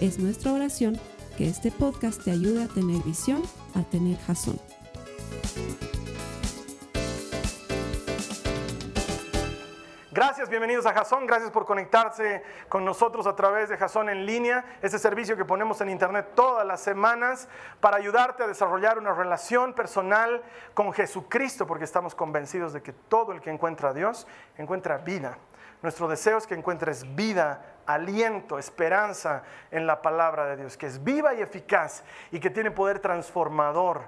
Es nuestra oración que este podcast te ayude a tener visión, a tener jazón. Gracias, bienvenidos a Jason. Gracias por conectarse con nosotros a través de Jason en línea, este servicio que ponemos en internet todas las semanas para ayudarte a desarrollar una relación personal con Jesucristo, porque estamos convencidos de que todo el que encuentra a Dios encuentra vida. Nuestro deseo es que encuentres vida, aliento, esperanza en la palabra de Dios, que es viva y eficaz y que tiene poder transformador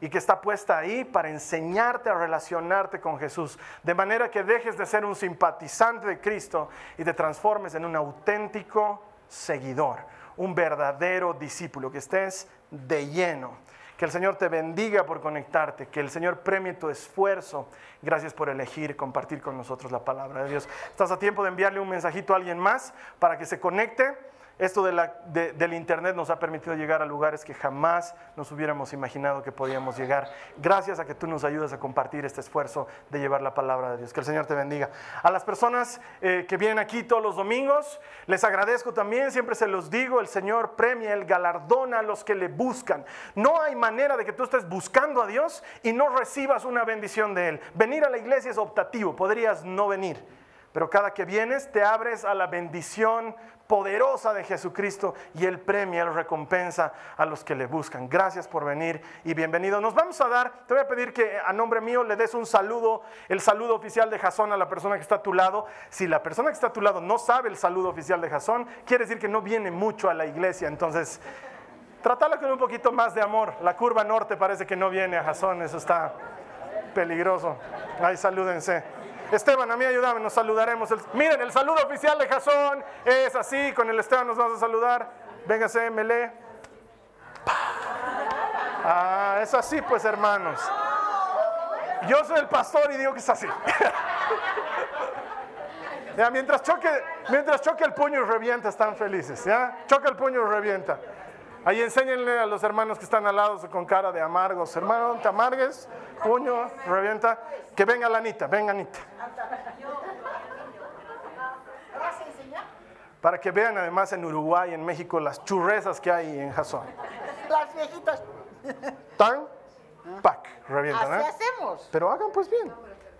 y que está puesta ahí para enseñarte a relacionarte con Jesús, de manera que dejes de ser un simpatizante de Cristo y te transformes en un auténtico seguidor, un verdadero discípulo, que estés de lleno. Que el Señor te bendiga por conectarte, que el Señor premie tu esfuerzo. Gracias por elegir compartir con nosotros la palabra de Dios. Estás a tiempo de enviarle un mensajito a alguien más para que se conecte esto del Internet nos ha permitido llegar a lugares que jamás nos hubiéramos imaginado que podíamos llegar. Gracias a que tú nos ayudas a compartir este esfuerzo de llevar la palabra de Dios. Que el Señor te bendiga. A las personas eh, que vienen aquí todos los domingos, les agradezco también, siempre se los digo, el Señor premia, el galardona a los que le buscan. No hay manera de que tú estés buscando a Dios y no recibas una bendición de Él. Venir a la iglesia es optativo, podrías no venir. Pero cada que vienes te abres a la bendición poderosa de Jesucristo y Él premia, Él recompensa a los que le buscan. Gracias por venir y bienvenido. Nos vamos a dar, te voy a pedir que a nombre mío le des un saludo, el saludo oficial de Jasón a la persona que está a tu lado. Si la persona que está a tu lado no sabe el saludo oficial de Jasón, quiere decir que no viene mucho a la iglesia. Entonces, trátala con un poquito más de amor. La curva norte parece que no viene a Jasón, eso está peligroso. Ahí salúdense. Esteban, a mí ayúdame, nos saludaremos. miren, el saludo oficial de Jasón es así, con el Esteban nos vamos a saludar. Véngase, Mele. Ah, es así pues, hermanos. Yo soy el pastor y digo que es así. mientras, choque, mientras choque el puño y revienta, están felices. ¿ya? El puño y revienta. Ahí enséñenle a los hermanos que están al lado con cara de amargos. Hermano, te amargues, puño, revienta. Que venga la Anita, venga Anita. Para que vean además en Uruguay, en México, las churrezas que hay en Jasón. Las viejitas. Tan, pac, revientan. Así ¿eh? hacemos. Pero hagan pues bien.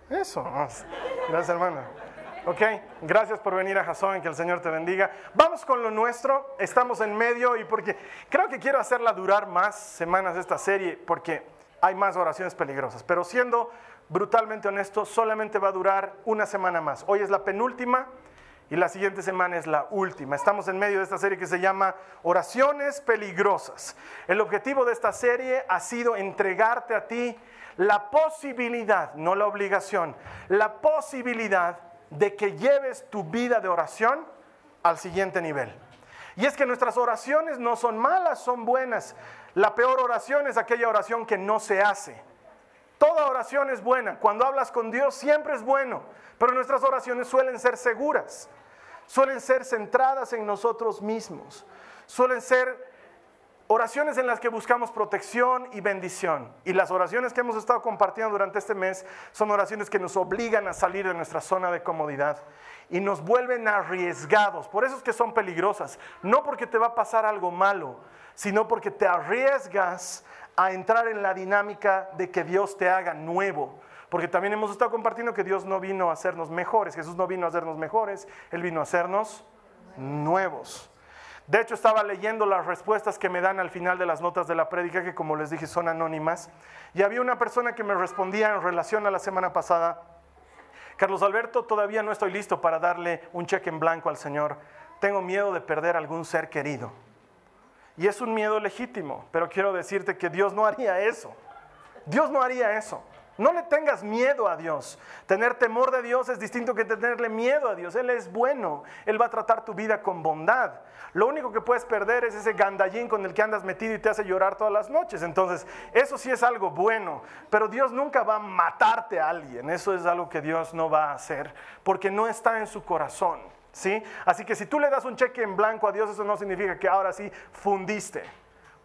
Eso. Gracias, hermana. Ok, gracias por venir a Jason, que el Señor te bendiga. Vamos con lo nuestro, estamos en medio y porque creo que quiero hacerla durar más semanas esta serie porque hay más oraciones peligrosas, pero siendo brutalmente honesto, solamente va a durar una semana más. Hoy es la penúltima y la siguiente semana es la última. Estamos en medio de esta serie que se llama Oraciones Peligrosas. El objetivo de esta serie ha sido entregarte a ti la posibilidad, no la obligación, la posibilidad de que lleves tu vida de oración al siguiente nivel. Y es que nuestras oraciones no son malas, son buenas. La peor oración es aquella oración que no se hace. Toda oración es buena. Cuando hablas con Dios siempre es bueno. Pero nuestras oraciones suelen ser seguras. Suelen ser centradas en nosotros mismos. Suelen ser Oraciones en las que buscamos protección y bendición. Y las oraciones que hemos estado compartiendo durante este mes son oraciones que nos obligan a salir de nuestra zona de comodidad y nos vuelven arriesgados. Por eso es que son peligrosas. No porque te va a pasar algo malo, sino porque te arriesgas a entrar en la dinámica de que Dios te haga nuevo. Porque también hemos estado compartiendo que Dios no vino a hacernos mejores. Jesús no vino a hacernos mejores, Él vino a hacernos nuevos. De hecho, estaba leyendo las respuestas que me dan al final de las notas de la prédica, que como les dije son anónimas, y había una persona que me respondía en relación a la semana pasada, Carlos Alberto, todavía no estoy listo para darle un cheque en blanco al Señor, tengo miedo de perder algún ser querido. Y es un miedo legítimo, pero quiero decirte que Dios no haría eso. Dios no haría eso. No le tengas miedo a Dios. Tener temor de Dios es distinto que tenerle miedo a Dios. Él es bueno. Él va a tratar tu vida con bondad. Lo único que puedes perder es ese gandallín con el que andas metido y te hace llorar todas las noches. Entonces, eso sí es algo bueno. Pero Dios nunca va a matarte a alguien. Eso es algo que Dios no va a hacer porque no está en su corazón. ¿sí? Así que si tú le das un cheque en blanco a Dios, eso no significa que ahora sí fundiste.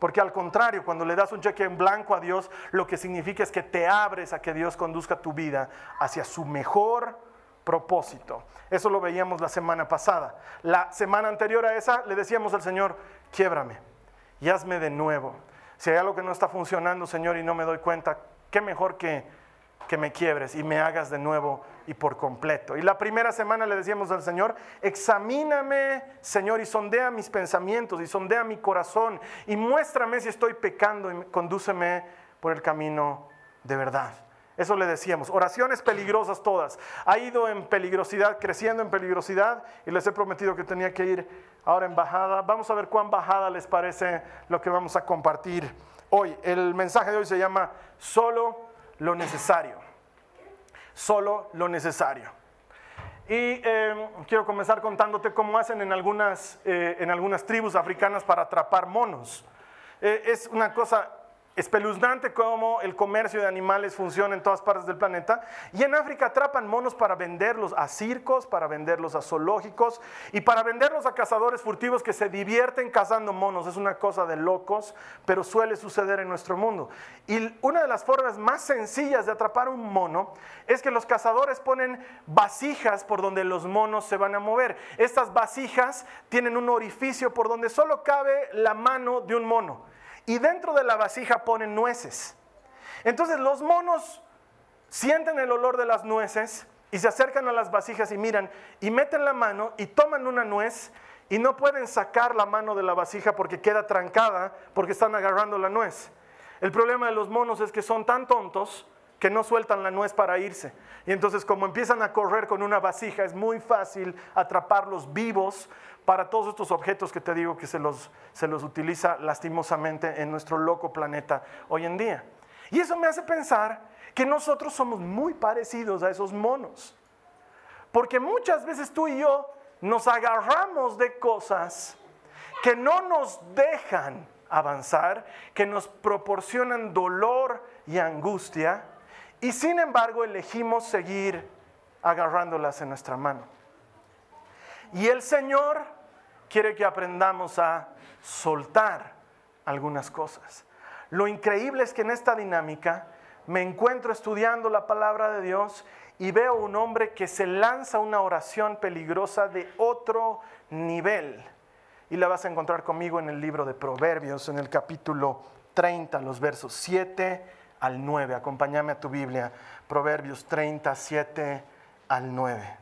Porque al contrario, cuando le das un cheque en blanco a Dios, lo que significa es que te abres a que Dios conduzca tu vida hacia su mejor propósito. Eso lo veíamos la semana pasada. La semana anterior a esa le decíamos al Señor, quiebrame y hazme de nuevo. Si hay algo que no está funcionando, Señor, y no me doy cuenta, qué mejor que, que me quiebres y me hagas de nuevo y por completo. Y la primera semana le decíamos al Señor, examíname, Señor, y sondea mis pensamientos y sondea mi corazón y muéstrame si estoy pecando y condúceme por el camino de verdad. Eso le decíamos. Oraciones peligrosas todas. Ha ido en peligrosidad, creciendo en peligrosidad y les he prometido que tenía que ir ahora en bajada. Vamos a ver cuán bajada les parece lo que vamos a compartir hoy. El mensaje de hoy se llama solo lo necesario solo lo necesario. Y eh, quiero comenzar contándote cómo hacen en algunas, eh, en algunas tribus africanas para atrapar monos. Eh, es una cosa espeluznante cómo el comercio de animales funciona en todas partes del planeta. Y en África atrapan monos para venderlos a circos, para venderlos a zoológicos y para venderlos a cazadores furtivos que se divierten cazando monos. Es una cosa de locos, pero suele suceder en nuestro mundo. Y una de las formas más sencillas de atrapar un mono es que los cazadores ponen vasijas por donde los monos se van a mover. Estas vasijas tienen un orificio por donde solo cabe la mano de un mono y dentro de la vasija ponen nueces. Entonces los monos sienten el olor de las nueces y se acercan a las vasijas y miran y meten la mano y toman una nuez y no pueden sacar la mano de la vasija porque queda trancada porque están agarrando la nuez. El problema de los monos es que son tan tontos que no sueltan la nuez para irse. Y entonces como empiezan a correr con una vasija, es muy fácil atraparlos vivos para todos estos objetos que te digo que se los, se los utiliza lastimosamente en nuestro loco planeta hoy en día. Y eso me hace pensar que nosotros somos muy parecidos a esos monos. Porque muchas veces tú y yo nos agarramos de cosas que no nos dejan avanzar, que nos proporcionan dolor y angustia, y sin embargo elegimos seguir agarrándolas en nuestra mano. Y el Señor quiere que aprendamos a soltar algunas cosas. Lo increíble es que en esta dinámica me encuentro estudiando la palabra de Dios y veo un hombre que se lanza una oración peligrosa de otro nivel. Y la vas a encontrar conmigo en el libro de Proverbios, en el capítulo 30, los versos 7 al 9. Acompáñame a tu Biblia, Proverbios 37 al 9.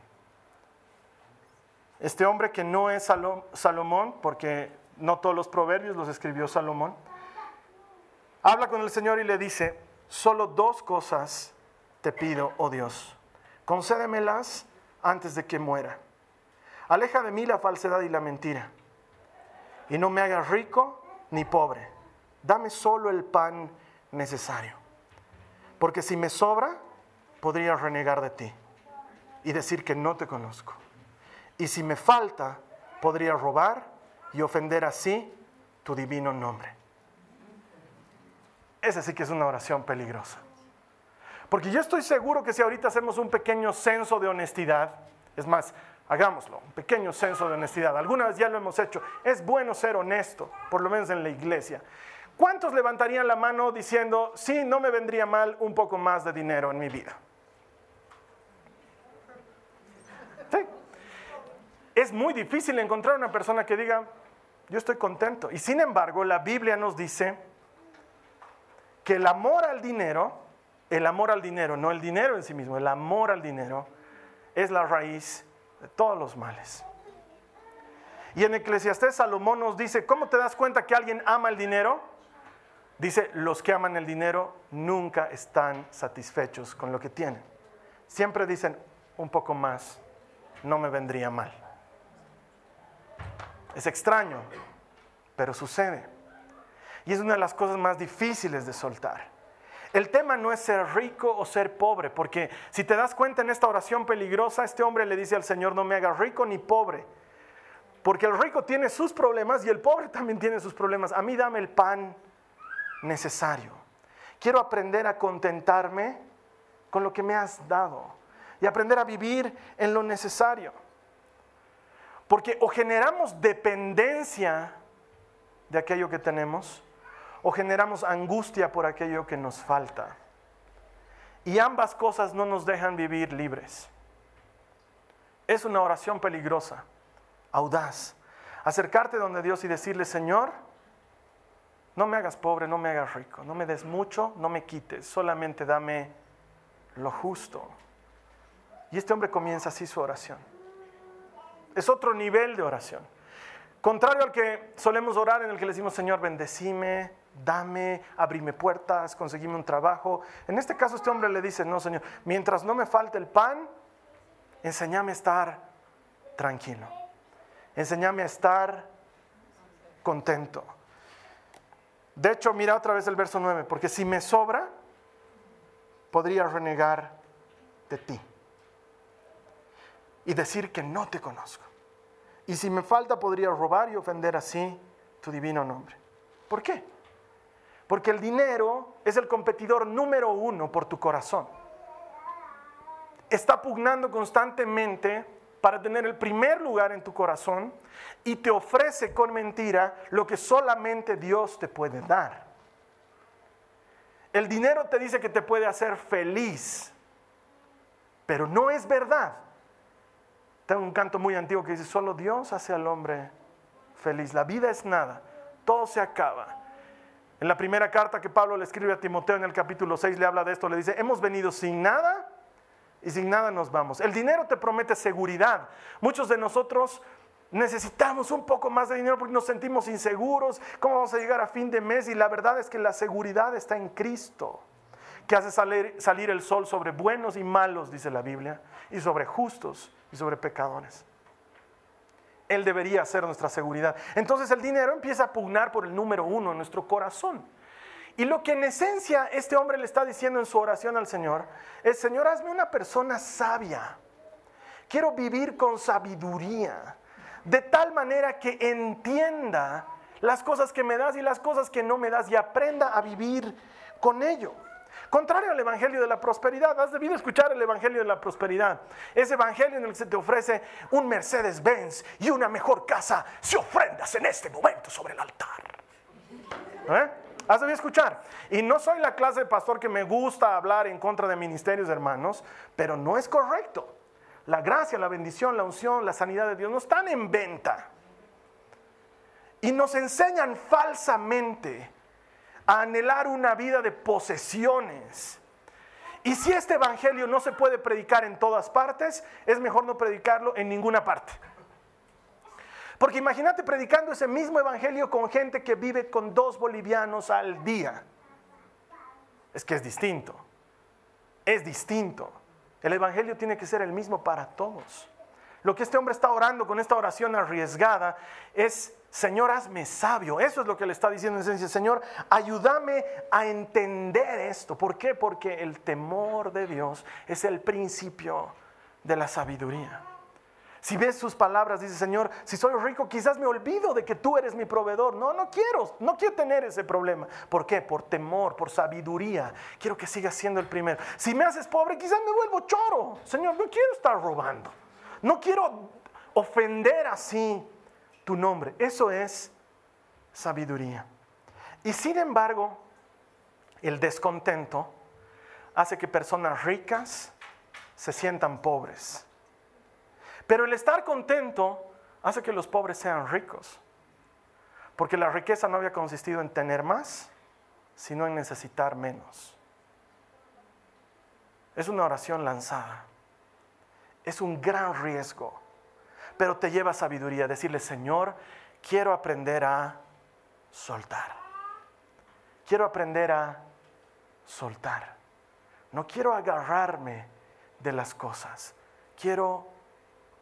Este hombre que no es Salomón, porque no todos los proverbios los escribió Salomón, habla con el Señor y le dice, solo dos cosas te pido, oh Dios, concédemelas antes de que muera. Aleja de mí la falsedad y la mentira, y no me hagas rico ni pobre. Dame solo el pan necesario. Porque si me sobra, podría renegar de ti y decir que no te conozco. Y si me falta, podría robar y ofender así tu divino nombre. Esa sí que es una oración peligrosa. Porque yo estoy seguro que si ahorita hacemos un pequeño censo de honestidad, es más, hagámoslo, un pequeño censo de honestidad, alguna vez ya lo hemos hecho, es bueno ser honesto, por lo menos en la iglesia. ¿Cuántos levantarían la mano diciendo, sí, no me vendría mal un poco más de dinero en mi vida? Es muy difícil encontrar una persona que diga, yo estoy contento. Y sin embargo, la Biblia nos dice que el amor al dinero, el amor al dinero, no el dinero en sí mismo, el amor al dinero es la raíz de todos los males. Y en Eclesiastés Salomón nos dice, ¿cómo te das cuenta que alguien ama el dinero? Dice, los que aman el dinero nunca están satisfechos con lo que tienen. Siempre dicen, un poco más, no me vendría mal. Es extraño, pero sucede. Y es una de las cosas más difíciles de soltar. El tema no es ser rico o ser pobre, porque si te das cuenta en esta oración peligrosa, este hombre le dice al Señor, no me hagas rico ni pobre, porque el rico tiene sus problemas y el pobre también tiene sus problemas. A mí dame el pan necesario. Quiero aprender a contentarme con lo que me has dado y aprender a vivir en lo necesario. Porque o generamos dependencia de aquello que tenemos, o generamos angustia por aquello que nos falta. Y ambas cosas no nos dejan vivir libres. Es una oración peligrosa, audaz. Acercarte donde Dios y decirle, Señor, no me hagas pobre, no me hagas rico, no me des mucho, no me quites, solamente dame lo justo. Y este hombre comienza así su oración. Es otro nivel de oración. Contrario al que solemos orar en el que le decimos, Señor, bendecime, dame, abrime puertas, conseguime un trabajo. En este caso este hombre le dice, no, Señor, mientras no me falte el pan, enséñame a estar tranquilo. Enséñame a estar contento. De hecho, mira otra vez el verso 9, porque si me sobra, podría renegar de ti y decir que no te conozco. Y si me falta, podría robar y ofender así tu divino nombre. ¿Por qué? Porque el dinero es el competidor número uno por tu corazón. Está pugnando constantemente para tener el primer lugar en tu corazón y te ofrece con mentira lo que solamente Dios te puede dar. El dinero te dice que te puede hacer feliz, pero no es verdad. Tengo un canto muy antiguo que dice, solo Dios hace al hombre feliz. La vida es nada, todo se acaba. En la primera carta que Pablo le escribe a Timoteo en el capítulo 6 le habla de esto, le dice, hemos venido sin nada y sin nada nos vamos. El dinero te promete seguridad. Muchos de nosotros necesitamos un poco más de dinero porque nos sentimos inseguros, cómo vamos a llegar a fin de mes y la verdad es que la seguridad está en Cristo, que hace salir, el sol sobre buenos y malos, dice la Biblia, y sobre justos y sobre pecadores. Él debería ser nuestra seguridad. Entonces el dinero empieza a pugnar por el número uno en nuestro corazón. Y lo que en esencia este hombre le está diciendo en su oración al Señor es, Señor, hazme una persona sabia. Quiero vivir con sabiduría, de tal manera que entienda las cosas que me das y las cosas que no me das y aprenda a vivir con ello. Contrario al Evangelio de la Prosperidad, has debido escuchar el Evangelio de la Prosperidad. Ese Evangelio en el que se te ofrece un Mercedes-Benz y una mejor casa si ofrendas en este momento sobre el altar. ¿Eh? Has debido escuchar. Y no soy la clase de pastor que me gusta hablar en contra de ministerios, hermanos, pero no es correcto. La gracia, la bendición, la unción, la sanidad de Dios no están en venta. Y nos enseñan falsamente a anhelar una vida de posesiones. Y si este evangelio no se puede predicar en todas partes, es mejor no predicarlo en ninguna parte. Porque imagínate predicando ese mismo evangelio con gente que vive con dos bolivianos al día. Es que es distinto. Es distinto. El evangelio tiene que ser el mismo para todos. Lo que este hombre está orando con esta oración arriesgada es Señor, hazme sabio. Eso es lo que le está diciendo en. Señor, ayúdame a entender esto. ¿Por qué? Porque el temor de Dios es el principio de la sabiduría. Si ves sus palabras, dice Señor, si soy rico, quizás me olvido de que tú eres mi proveedor. No, no quiero, no quiero tener ese problema. ¿Por qué? Por temor, por sabiduría. Quiero que sigas siendo el primero. Si me haces pobre, quizás me vuelvo choro. Señor, no quiero estar robando. No quiero ofender así tu nombre. Eso es sabiduría. Y sin embargo, el descontento hace que personas ricas se sientan pobres. Pero el estar contento hace que los pobres sean ricos. Porque la riqueza no había consistido en tener más, sino en necesitar menos. Es una oración lanzada. Es un gran riesgo pero te lleva sabiduría. Decirle, Señor, quiero aprender a soltar. Quiero aprender a soltar. No quiero agarrarme de las cosas. Quiero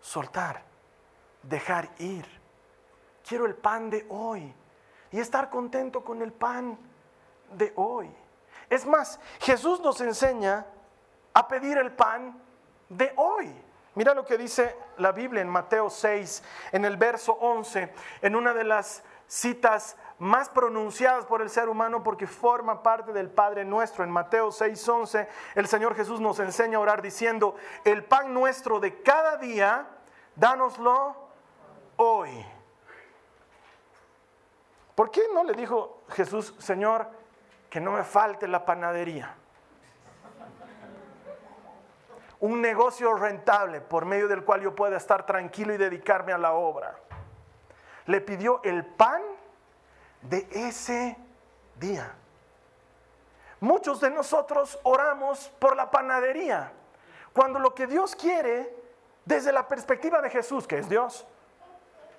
soltar, dejar ir. Quiero el pan de hoy y estar contento con el pan de hoy. Es más, Jesús nos enseña a pedir el pan de hoy. Mira lo que dice la Biblia en Mateo 6, en el verso 11, en una de las citas más pronunciadas por el ser humano porque forma parte del Padre nuestro. En Mateo 6, 11, el Señor Jesús nos enseña a orar diciendo, el pan nuestro de cada día, dánoslo hoy. ¿Por qué no le dijo Jesús, Señor, que no me falte la panadería? Un negocio rentable por medio del cual yo pueda estar tranquilo y dedicarme a la obra. Le pidió el pan de ese día. Muchos de nosotros oramos por la panadería, cuando lo que Dios quiere, desde la perspectiva de Jesús, que es Dios,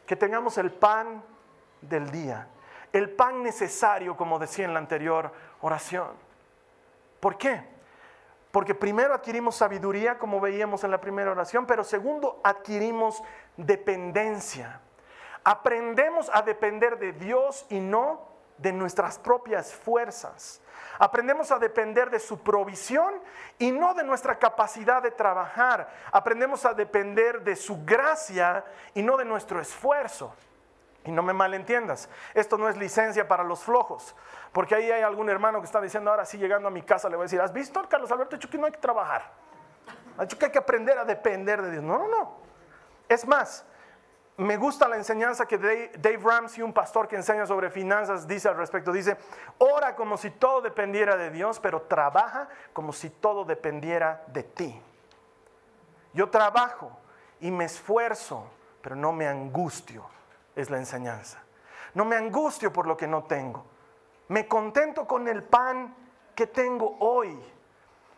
que tengamos el pan del día el pan necesario, como decía en la anterior oración. ¿Por qué? Porque primero adquirimos sabiduría, como veíamos en la primera oración, pero segundo adquirimos dependencia. Aprendemos a depender de Dios y no de nuestras propias fuerzas. Aprendemos a depender de su provisión y no de nuestra capacidad de trabajar. Aprendemos a depender de su gracia y no de nuestro esfuerzo. Y no me malentiendas, esto no es licencia para los flojos, porque ahí hay algún hermano que está diciendo, ahora sí llegando a mi casa le voy a decir, ¿has visto, Carlos Alberto? Que no hay que trabajar, hay que aprender a depender de Dios. No, no, no. Es más, me gusta la enseñanza que Dave Ramsey, un pastor que enseña sobre finanzas, dice al respecto. Dice, ora como si todo dependiera de Dios, pero trabaja como si todo dependiera de ti. Yo trabajo y me esfuerzo, pero no me angustio es la enseñanza. No me angustio por lo que no tengo. Me contento con el pan que tengo hoy.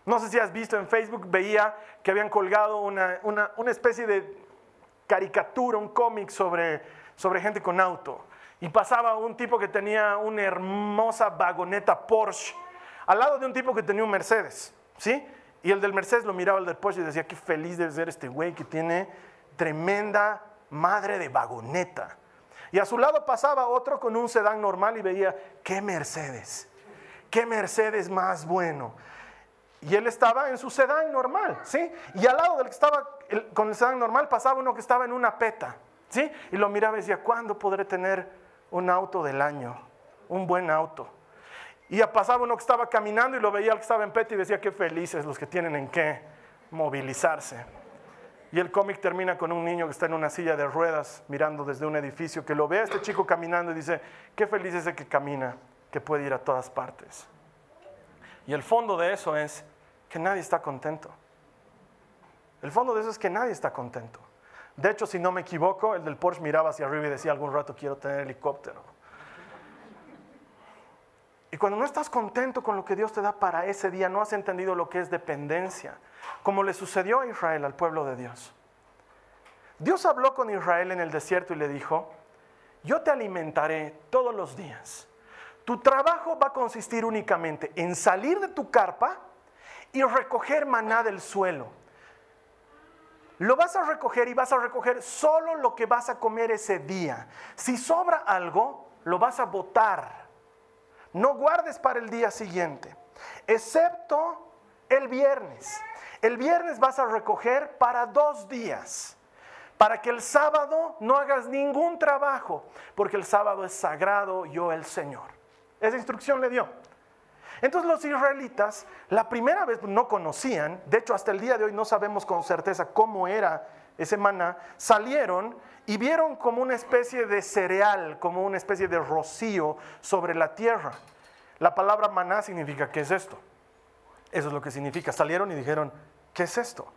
No sé si has visto en Facebook, veía que habían colgado una, especie de caricatura, un cómic sobre, sobre gente con auto. Y pasaba un tipo que tenía una hermosa vagoneta Porsche al lado de un tipo que tenía un Mercedes. ¿Sí? Y el del Mercedes lo miraba al del Porsche y decía, qué feliz debe ser este güey que tiene tremenda madre de vagoneta. Y a su lado pasaba otro con un sedán normal y veía, qué Mercedes, qué Mercedes más bueno. Y él estaba en su sedán normal, ¿sí? Y al lado del que estaba con el sedán normal pasaba uno que estaba en una peta, ¿sí? Y lo miraba y decía, ¿cuándo podré tener un auto del año? Un buen auto. Y pasaba uno que estaba caminando y lo veía al que estaba en peta y decía, qué felices los que tienen en qué movilizarse. Y el cómic termina con un niño que está en una silla de ruedas mirando desde un edificio, que lo ve a este chico caminando y dice, qué feliz es el que camina, que puede ir a todas partes. Y el fondo de eso es que nadie está contento. El fondo de eso es que nadie está contento. De hecho, si no me equivoco, el del Porsche miraba hacia arriba y decía algún rato quiero tener helicóptero. Y cuando no estás contento con lo que Dios te da para ese día, no has entendido lo que es dependencia como le sucedió a Israel, al pueblo de Dios. Dios habló con Israel en el desierto y le dijo, yo te alimentaré todos los días. Tu trabajo va a consistir únicamente en salir de tu carpa y recoger maná del suelo. Lo vas a recoger y vas a recoger solo lo que vas a comer ese día. Si sobra algo, lo vas a botar. No guardes para el día siguiente, excepto el viernes. El viernes vas a recoger para dos días, para que el sábado no hagas ningún trabajo, porque el sábado es sagrado yo el Señor. Esa instrucción le dio. Entonces los israelitas la primera vez no conocían, de hecho hasta el día de hoy no sabemos con certeza cómo era ese maná, salieron y vieron como una especie de cereal, como una especie de rocío sobre la tierra. La palabra maná significa, ¿qué es esto? Eso es lo que significa. Salieron y dijeron, ¿qué es esto?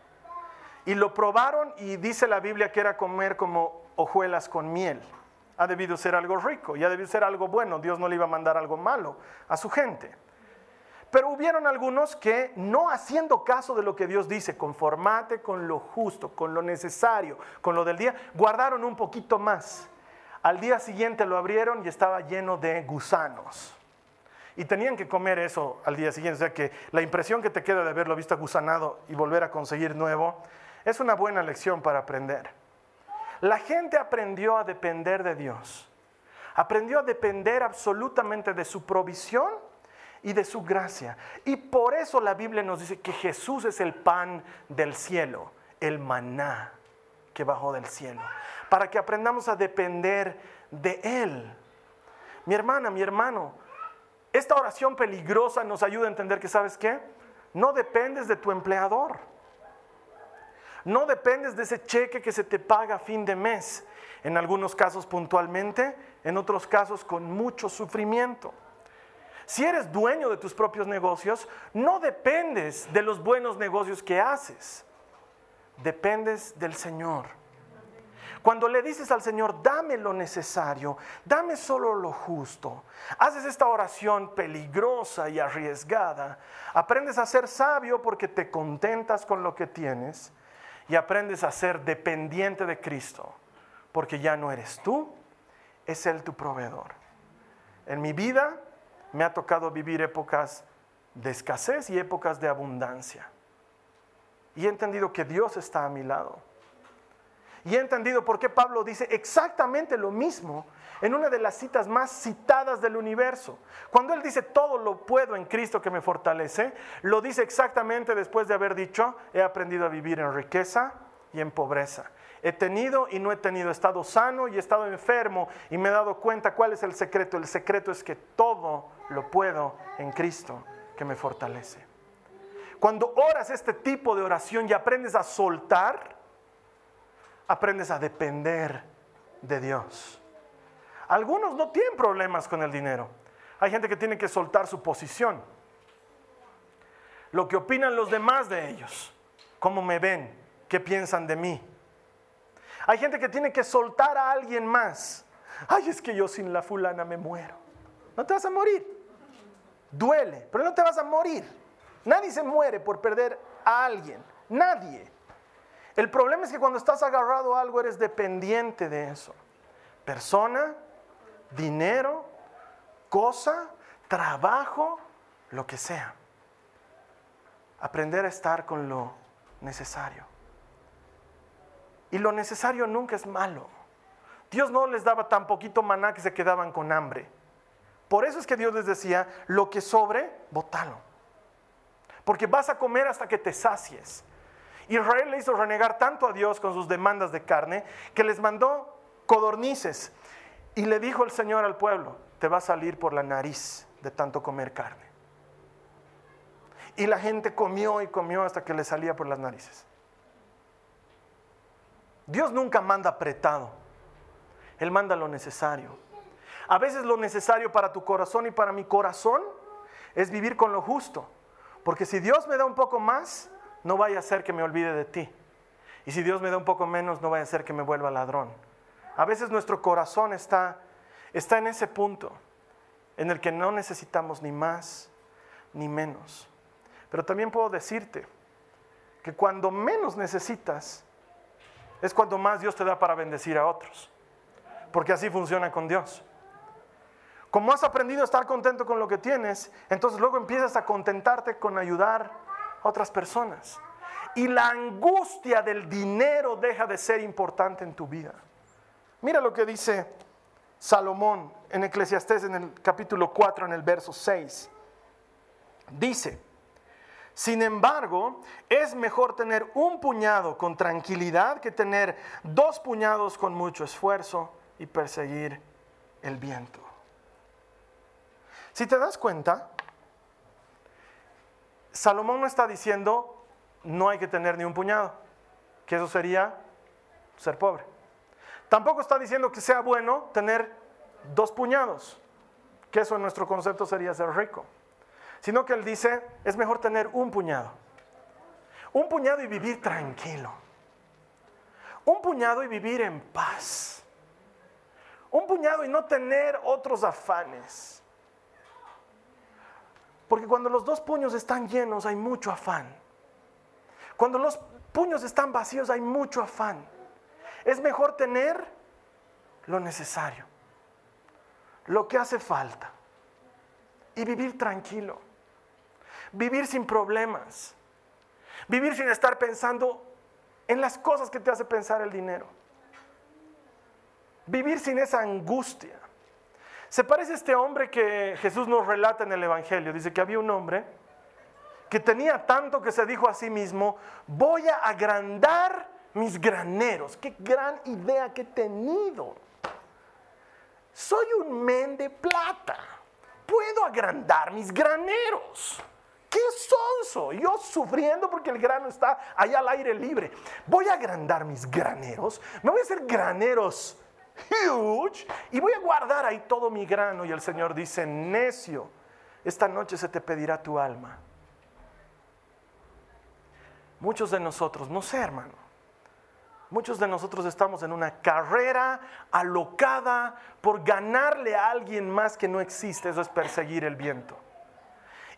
Y lo probaron y dice la Biblia que era comer como hojuelas con miel. Ha debido ser algo rico y ha debido ser algo bueno. Dios no le iba a mandar algo malo a su gente. Pero hubieron algunos que no haciendo caso de lo que Dios dice, conformate con lo justo, con lo necesario, con lo del día, guardaron un poquito más. Al día siguiente lo abrieron y estaba lleno de gusanos. Y tenían que comer eso al día siguiente. O sea que la impresión que te queda de haberlo visto gusanado y volver a conseguir nuevo es una buena lección para aprender. La gente aprendió a depender de Dios. Aprendió a depender absolutamente de su provisión y de su gracia. Y por eso la Biblia nos dice que Jesús es el pan del cielo, el maná que bajó del cielo, para que aprendamos a depender de Él. Mi hermana, mi hermano, esta oración peligrosa nos ayuda a entender que, ¿sabes qué? No dependes de tu empleador. No dependes de ese cheque que se te paga a fin de mes. En algunos casos puntualmente, en otros casos con mucho sufrimiento. Si eres dueño de tus propios negocios, no dependes de los buenos negocios que haces. Dependes del Señor. Cuando le dices al Señor, dame lo necesario, dame solo lo justo, haces esta oración peligrosa y arriesgada, aprendes a ser sabio porque te contentas con lo que tienes y aprendes a ser dependiente de Cristo porque ya no eres tú, es Él tu proveedor. En mi vida me ha tocado vivir épocas de escasez y épocas de abundancia. Y he entendido que Dios está a mi lado. Y he entendido por qué Pablo dice exactamente lo mismo en una de las citas más citadas del universo. Cuando él dice todo lo puedo en Cristo que me fortalece, lo dice exactamente después de haber dicho, he aprendido a vivir en riqueza y en pobreza. He tenido y no he tenido, estado sano y he estado enfermo y me he dado cuenta cuál es el secreto. El secreto es que todo lo puedo en Cristo que me fortalece. Cuando oras este tipo de oración y aprendes a soltar, aprendes a depender de Dios. Algunos no tienen problemas con el dinero. Hay gente que tiene que soltar su posición. Lo que opinan los demás de ellos. Cómo me ven. ¿Qué piensan de mí? Hay gente que tiene que soltar a alguien más. Ay, es que yo sin la fulana me muero. No te vas a morir. Duele, pero no te vas a morir. Nadie se muere por perder a alguien. Nadie. El problema es que cuando estás agarrado a algo eres dependiente de eso. Persona, dinero, cosa, trabajo, lo que sea. Aprender a estar con lo necesario. Y lo necesario nunca es malo. Dios no les daba tan poquito maná que se quedaban con hambre. Por eso es que Dios les decía, lo que sobre, bótalo. Porque vas a comer hasta que te sacies. Israel le hizo renegar tanto a Dios con sus demandas de carne que les mandó codornices. Y le dijo el Señor al pueblo, te va a salir por la nariz de tanto comer carne. Y la gente comió y comió hasta que le salía por las narices. Dios nunca manda apretado. Él manda lo necesario. A veces lo necesario para tu corazón y para mi corazón es vivir con lo justo. Porque si Dios me da un poco más, no vaya a ser que me olvide de ti. Y si Dios me da un poco menos, no vaya a ser que me vuelva ladrón. A veces nuestro corazón está, está en ese punto en el que no necesitamos ni más ni menos. Pero también puedo decirte que cuando menos necesitas, es cuando más Dios te da para bendecir a otros. Porque así funciona con Dios. Como has aprendido a estar contento con lo que tienes, entonces luego empiezas a contentarte con ayudar a otras personas. Y la angustia del dinero deja de ser importante en tu vida. Mira lo que dice Salomón en Eclesiastés en el capítulo 4, en el verso 6. Dice, sin embargo, es mejor tener un puñado con tranquilidad que tener dos puñados con mucho esfuerzo y perseguir el viento. Si te das cuenta, Salomón no está diciendo no hay que tener ni un puñado, que eso sería ser pobre. Tampoco está diciendo que sea bueno tener dos puñados, que eso en nuestro concepto sería ser rico sino que él dice, es mejor tener un puñado. Un puñado y vivir tranquilo. Un puñado y vivir en paz. Un puñado y no tener otros afanes. Porque cuando los dos puños están llenos hay mucho afán. Cuando los puños están vacíos hay mucho afán. Es mejor tener lo necesario, lo que hace falta y vivir tranquilo vivir sin problemas, vivir sin estar pensando en las cosas que te hace pensar el dinero, vivir sin esa angustia. Se parece a este hombre que Jesús nos relata en el Evangelio. Dice que había un hombre que tenía tanto que se dijo a sí mismo, voy a agrandar mis graneros. Qué gran idea que he tenido. Soy un men de plata. Puedo agrandar mis graneros. ¡Qué sonso! Yo sufriendo porque el grano está allá al aire libre. Voy a agrandar mis graneros. Me voy a hacer graneros huge y voy a guardar ahí todo mi grano. Y el Señor dice, necio, esta noche se te pedirá tu alma. Muchos de nosotros, no sé hermano, muchos de nosotros estamos en una carrera alocada por ganarle a alguien más que no existe. Eso es perseguir el viento.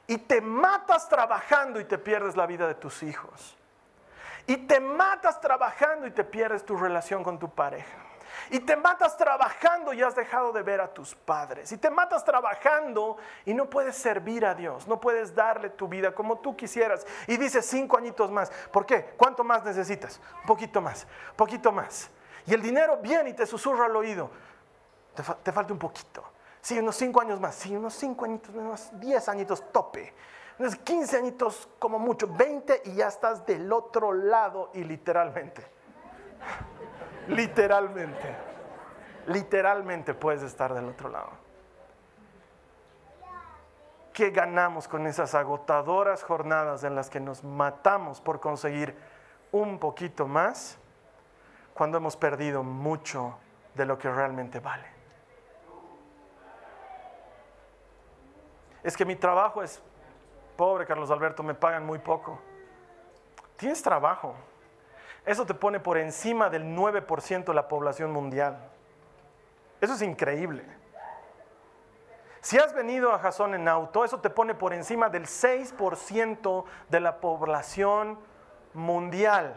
Y te matas trabajando y te pierdes la vida de tus hijos. Y te matas trabajando y te pierdes tu relación con tu pareja. Y te matas trabajando y has dejado de ver a tus padres. Y te matas trabajando y no puedes servir a Dios. No puedes darle tu vida como tú quisieras. Y dices cinco añitos más. ¿Por qué? ¿Cuánto más necesitas? Un poquito más, poquito más. Y el dinero viene y te susurra al oído. Te, falta un poquito. Sí, unos cinco años más. Sí, unos cinco añitos más. Diez añitos tope. Unos 15 añitos como mucho. 20 y ya estás del otro lado y literalmente. Literalmente. Literalmente puedes estar del otro lado. ¿Qué ganamos con esas agotadoras jornadas en las que nos matamos por conseguir un poquito más cuando hemos perdido mucho de lo que realmente vale? Es que mi trabajo es pobre, Carlos Alberto, me pagan muy poco. Tienes trabajo. Eso te pone por encima del 9% de la población mundial. Eso es increíble. Si has venido a Jason en auto, eso te pone por encima del 6% de la población mundial.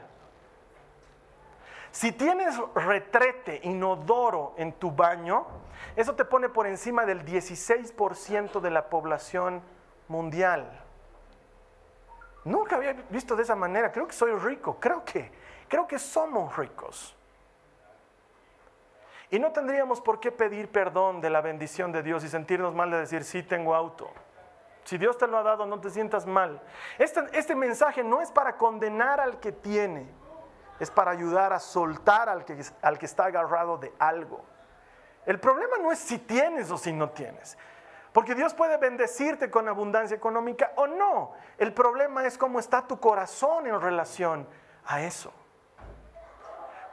Si tienes retrete inodoro en tu baño, eso te pone por encima del 16% de la población mundial. Nunca había visto de esa manera. Creo que soy rico. Creo que Creo que somos ricos. Y no tendríamos por qué pedir perdón de la bendición de Dios y sentirnos mal de decir, sí tengo auto. Si Dios te lo ha dado, no te sientas mal. Este, este mensaje no es para condenar al que tiene, es para ayudar a soltar al que, al que está agarrado de algo. El problema no es si tienes o si no tienes. Porque Dios puede bendecirte con abundancia económica o no. El problema es cómo está tu corazón en relación a eso.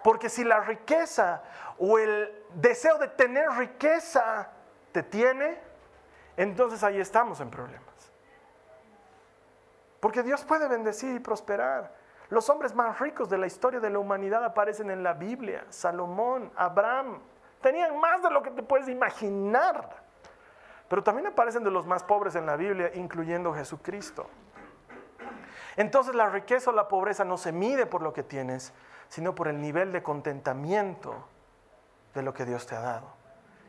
Porque si la riqueza o el deseo de tener riqueza te tiene, entonces ahí estamos en problemas. Porque Dios puede bendecir y prosperar. Los hombres más ricos de la historia de la humanidad aparecen en la Biblia. Salomón, Abraham, tenían más de lo que te puedes imaginar. Pero también aparecen de los más pobres en la Biblia, incluyendo Jesucristo. Entonces la riqueza o la pobreza no se mide por lo que tienes, sino por el nivel de contentamiento de lo que Dios te ha dado.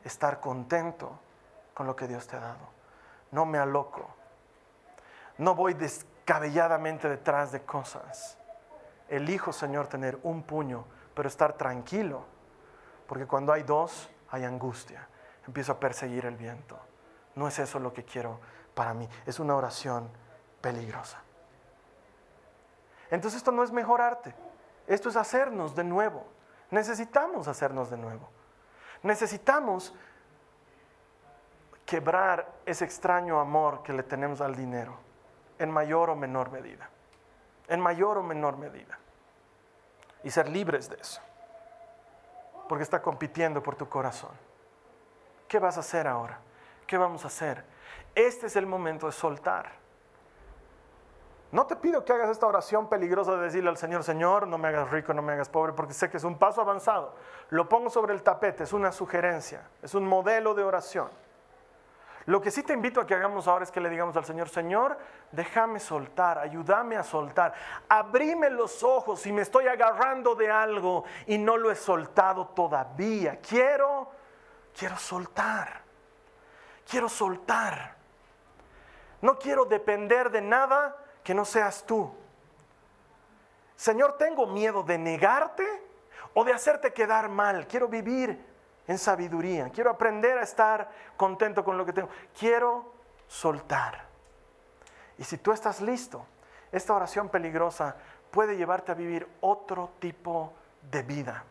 Estar contento con lo que Dios te ha dado. No me aloco. No voy descabelladamente detrás de cosas. Elijo, Señor, tener un puño, pero estar tranquilo. Porque cuando hay dos, hay angustia. Empiezo a perseguir el viento. No es eso lo que quiero para mí. Es una oración peligrosa. Entonces esto no es mejorarte. Esto es hacernos de nuevo. Necesitamos hacernos de nuevo. Necesitamos quebrar ese extraño amor que le tenemos al dinero, en mayor o menor medida. En mayor o menor medida. Y ser libres de eso. Porque está compitiendo por tu corazón. ¿Qué vas a hacer ahora? ¿Qué vamos a hacer? Este es el momento de soltar. No te pido que hagas esta oración peligrosa de decirle al Señor, Señor, no me hagas rico, no me hagas pobre, porque sé que es un paso avanzado. Lo pongo sobre el tapete, es una sugerencia, es un modelo de oración. Lo que sí te invito a que hagamos ahora es que le digamos al Señor, Señor, déjame soltar, ayúdame a soltar, abrime los ojos si me estoy agarrando de algo y no lo he soltado todavía. Quiero, quiero soltar, quiero soltar. No quiero depender de nada que no seas tú. Señor, tengo miedo de negarte o de hacerte quedar mal. Quiero vivir en sabiduría. Quiero aprender a estar contento con lo que tengo. Quiero soltar. Y si tú estás listo, esta oración peligrosa puede llevarte a vivir otro tipo de vida.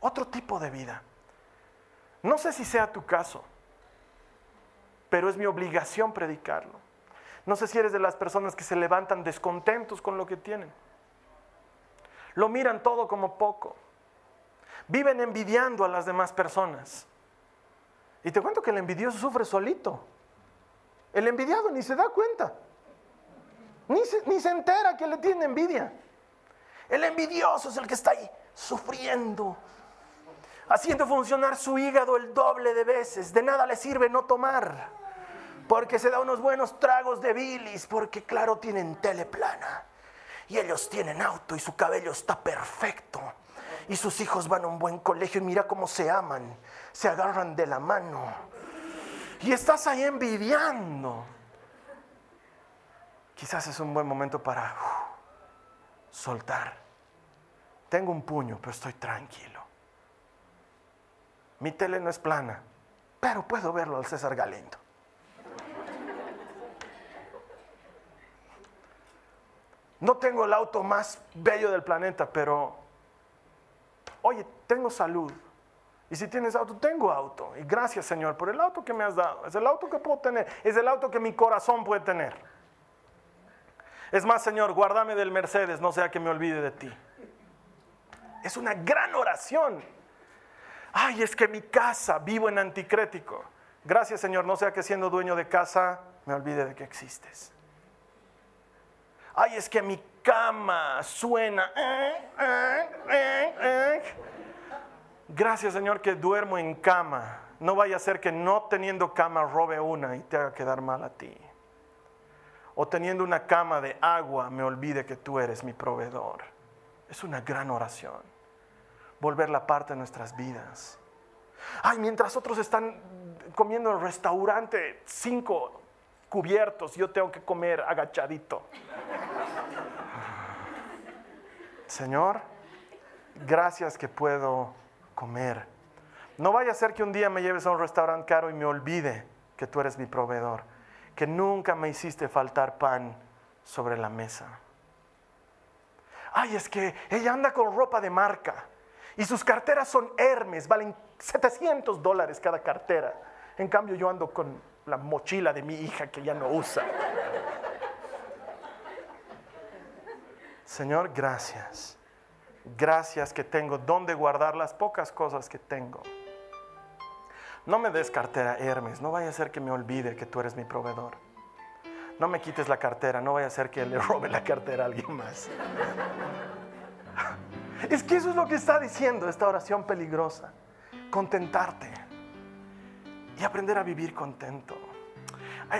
Otro tipo de vida. No sé si sea tu caso, pero es mi obligación predicarlo. No sé si eres de las personas que se levantan descontentos con lo que tienen. Lo miran todo como poco. Viven envidiando a las demás personas. Y te cuento que el envidioso sufre solito. El envidiado ni se da cuenta. Ni se, ni se entera que le tiene envidia. El envidioso es el que está ahí sufriendo, haciendo funcionar su hígado el doble de veces. De nada le sirve no tomar, porque se da unos buenos tragos de bilis, porque claro, tienen teleplana. Y ellos tienen auto y su cabello está perfecto. Y sus hijos van a un buen colegio y mira cómo se aman, se agarran de la mano. Y estás ahí envidiando. Quizás es un buen momento para soltar. Tengo un puño, pero estoy tranquilo. Mi tele no es plana, pero puedo verlo al César Galindo. No tengo el auto más bello del planeta, pero, oye, tengo salud. Y si tienes auto, tengo auto. Y gracias Señor por el auto que me has dado. Es el auto que puedo tener. Es el auto que mi corazón puede tener. Es más, Señor, guárdame del Mercedes, no sea que me olvide de ti. Es una gran oración. Ay, es que mi casa, vivo en anticrético. Gracias, Señor, no sea que siendo dueño de casa me olvide de que existes. Ay, es que mi cama suena. Gracias, Señor, que duermo en cama. No vaya a ser que no teniendo cama robe una y te haga quedar mal a ti o teniendo una cama de agua me olvide que tú eres mi proveedor. Es una gran oración. Volver la parte de nuestras vidas. Ay, mientras otros están comiendo en el restaurante cinco cubiertos, yo tengo que comer agachadito. Señor, gracias que puedo comer. No vaya a ser que un día me lleves a un restaurante caro y me olvide que tú eres mi proveedor que nunca me hiciste faltar pan sobre la mesa. Ay, es que ella anda con ropa de marca y sus carteras son Hermes, valen 700 dólares cada cartera. En cambio yo ando con la mochila de mi hija que ya no usa. Señor, gracias. Gracias que tengo donde guardar las pocas cosas que tengo. No me des cartera, Hermes, no vaya a ser que me olvide que tú eres mi proveedor. No me quites la cartera, no vaya a ser que le robe la cartera a alguien más. Es que eso es lo que está diciendo esta oración peligrosa. Contentarte y aprender a vivir contento.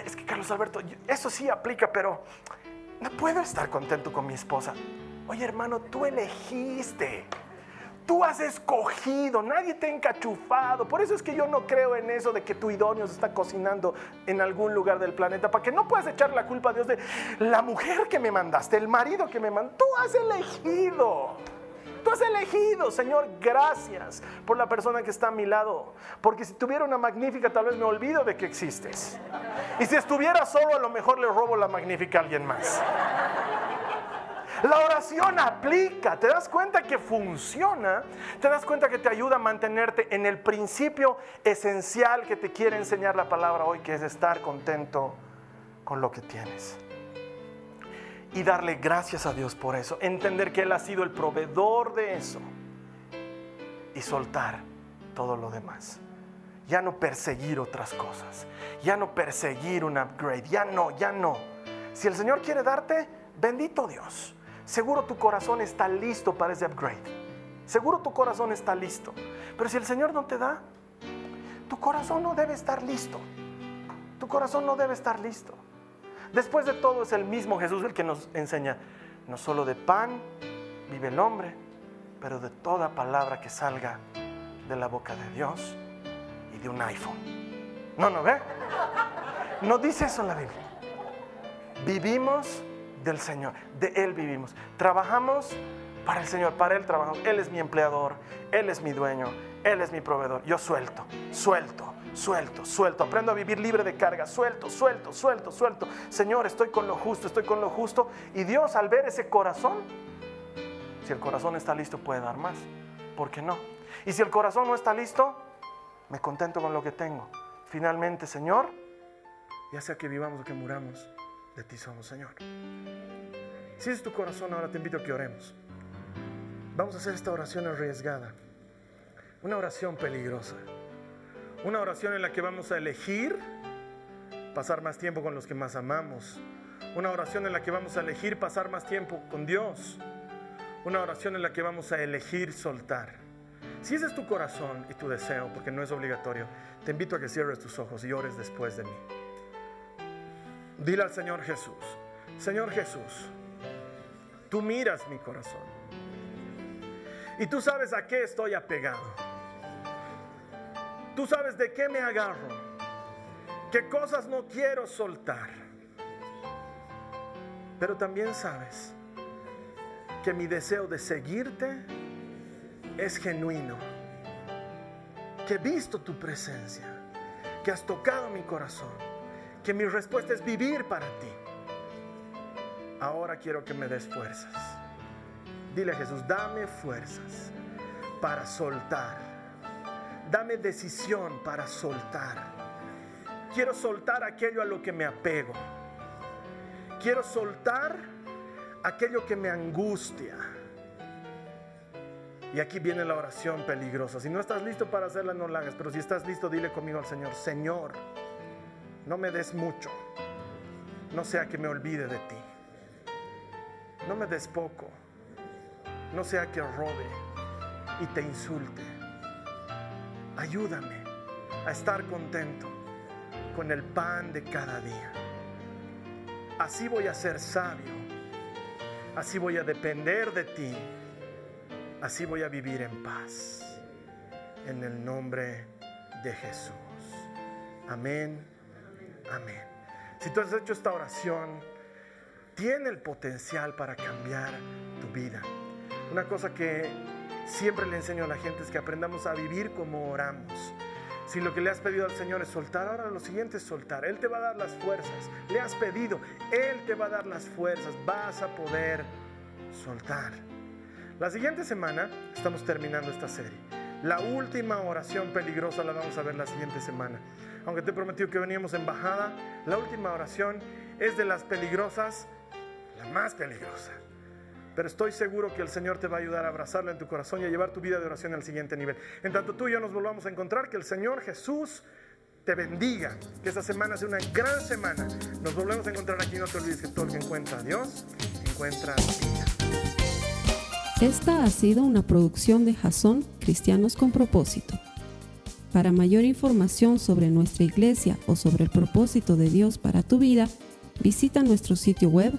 es que Carlos Alberto, eso sí aplica, pero no puedo estar contento con mi esposa. Oye hermano, tú elegiste. Tú has escogido, nadie te ha encachufado. Por eso es que yo no creo en eso de que tu idóneo se está cocinando en algún lugar del planeta, para que no puedas echar la culpa a Dios de la mujer que me mandaste, el marido que me mandaste. Tú has elegido. Tú has elegido, Señor, gracias por la persona que está a mi lado. Porque si tuviera una magnífica, tal vez me olvido de que existes. Y si estuviera solo, a lo mejor le robo la magnífica a alguien más. La oración aplica, te das cuenta que funciona, te das cuenta que te ayuda a mantenerte en el principio esencial que te quiere enseñar la palabra hoy, que es estar contento con lo que tienes. Y darle gracias a Dios por eso, entender que Él ha sido el proveedor de eso y soltar todo lo demás. Ya no perseguir otras cosas, ya no perseguir un upgrade, ya no, ya no. Si el Señor quiere darte, bendito Dios seguro tu corazón está listo para ese upgrade. Seguro tu corazón está listo. Pero si el Señor no te da, tu corazón no debe estar listo. Tu corazón no debe estar listo. Después de todo es el mismo Jesús el que nos enseña, no solo de pan vive el hombre, pero de toda palabra que salga de la boca de Dios y de un iPhone. No, no ve. No dice eso la Biblia. Vivimos del Señor, de Él vivimos. Trabajamos para el Señor, para Él trabajo. Él es mi empleador, Él es mi dueño, Él es mi proveedor. Yo suelto, suelto, suelto, suelto. Aprendo a vivir libre de carga, suelto, suelto, suelto, suelto. Señor, estoy con lo justo, estoy con lo justo. Y Dios al ver ese corazón, si el corazón está listo puede dar más. ¿Por qué no? Y si el corazón no está listo, me contento con lo que tengo. Finalmente, Señor, ya sea que vivamos o que muramos, de ti somos, Señor. Si es tu corazón, ahora te invito a que oremos. Vamos a hacer esta oración arriesgada. Una oración peligrosa. Una oración en la que vamos a elegir pasar más tiempo con los que más amamos. Una oración en la que vamos a elegir pasar más tiempo con Dios. Una oración en la que vamos a elegir soltar. Si ese es tu corazón y tu deseo, porque no es obligatorio, te invito a que cierres tus ojos y ores después de mí. Dile al Señor Jesús, Señor Jesús, tú miras mi corazón. Y tú sabes a qué estoy apegado. Tú sabes de qué me agarro. Qué cosas no quiero soltar. Pero también sabes que mi deseo de seguirte es genuino. Que he visto tu presencia. Que has tocado mi corazón. Que mi respuesta es vivir para ti. Ahora quiero que me des fuerzas Dile a Jesús, dame fuerzas para soltar. Dame decisión para soltar. Quiero soltar aquello a lo que me apego. Quiero soltar aquello que me angustia. Y aquí viene la oración peligrosa. Si no estás listo para hacerla, no la hagas. Pero si estás listo, dile conmigo al Señor, Señor, no me des mucho. No sea que me olvide de ti. No me des poco no sea que robe y te insulte. Ayúdame a estar contento con el pan de cada día. Así voy a ser sabio. Así voy a depender de ti. Así voy a vivir en paz. En el nombre de Jesús. Amén. Amén. Si tú has hecho esta oración, tiene el potencial para cambiar tu vida. Una cosa que siempre le enseño a la gente es que aprendamos a vivir como oramos. Si lo que le has pedido al Señor es soltar, ahora lo siguiente es soltar. Él te va a dar las fuerzas. Le has pedido, Él te va a dar las fuerzas. Vas a poder soltar. La siguiente semana estamos terminando esta serie. La última oración peligrosa la vamos a ver la siguiente semana. Aunque te he prometido que veníamos en bajada, la última oración es de las peligrosas, la más peligrosa pero estoy seguro que el Señor te va a ayudar a abrazarla en tu corazón y a llevar tu vida de oración al siguiente nivel. En tanto tú y yo nos volvamos a encontrar, que el Señor Jesús te bendiga, que esta semana sea una gran semana. Nos volvemos a encontrar aquí, no te olvides que todo el que encuentra a Dios, encuentra vida. Esta ha sido una producción de Jason Cristianos con propósito. Para mayor información sobre nuestra iglesia o sobre el propósito de Dios para tu vida, visita nuestro sitio web